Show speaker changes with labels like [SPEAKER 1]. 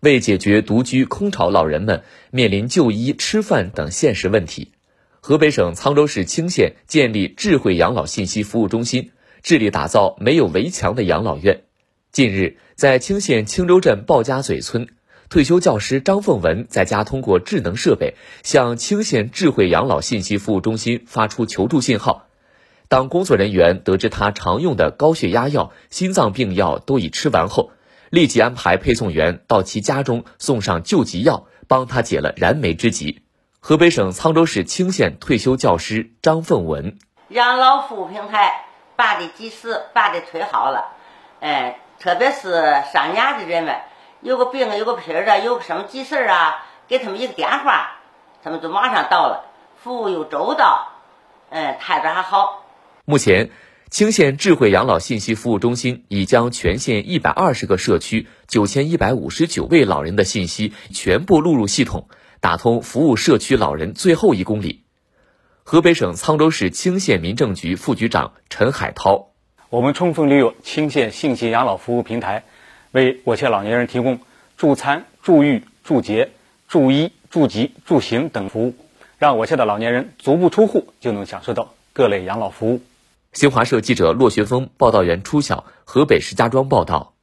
[SPEAKER 1] 为解决独居空巢老人们面临就医、吃饭等现实问题，河北省沧州市青县建立智慧养老信息服务中心，致力打造没有围墙的养老院。近日，在青县青州镇鲍家嘴村，退休教师张凤文在家通过智能设备向青县智慧养老信息服务中心发出求助信号。当工作人员得知他常用的高血压药、心脏病药都已吃完后，立即安排配送员到其家中送上救急药，帮他解了燃眉之急。河北省沧州市青县退休教师张凤文：
[SPEAKER 2] 养老服务平台办的及时，办的忒好了，哎，特别是上年的人们，有个病、有个病的，有个什么急事啊，给他们一个电话，他们就马上到了，服务又周到，嗯，态度还好。
[SPEAKER 1] 目前，青县智慧养老信息服务中心已将全县一百二十个社区九千一百五十九位老人的信息全部录入系统，打通服务社区老人最后一公里。河北省沧州市青县民政局副局长陈海涛：
[SPEAKER 3] 我们充分利用青县信息养老服务平台，为我县老年人提供助餐、助浴、助洁、助医、助疾、助行等服务，让我县的老年人足不出户就能享受到各类养老服务。
[SPEAKER 1] 新华社记者骆学峰、报道员初晓，河北石家庄报道。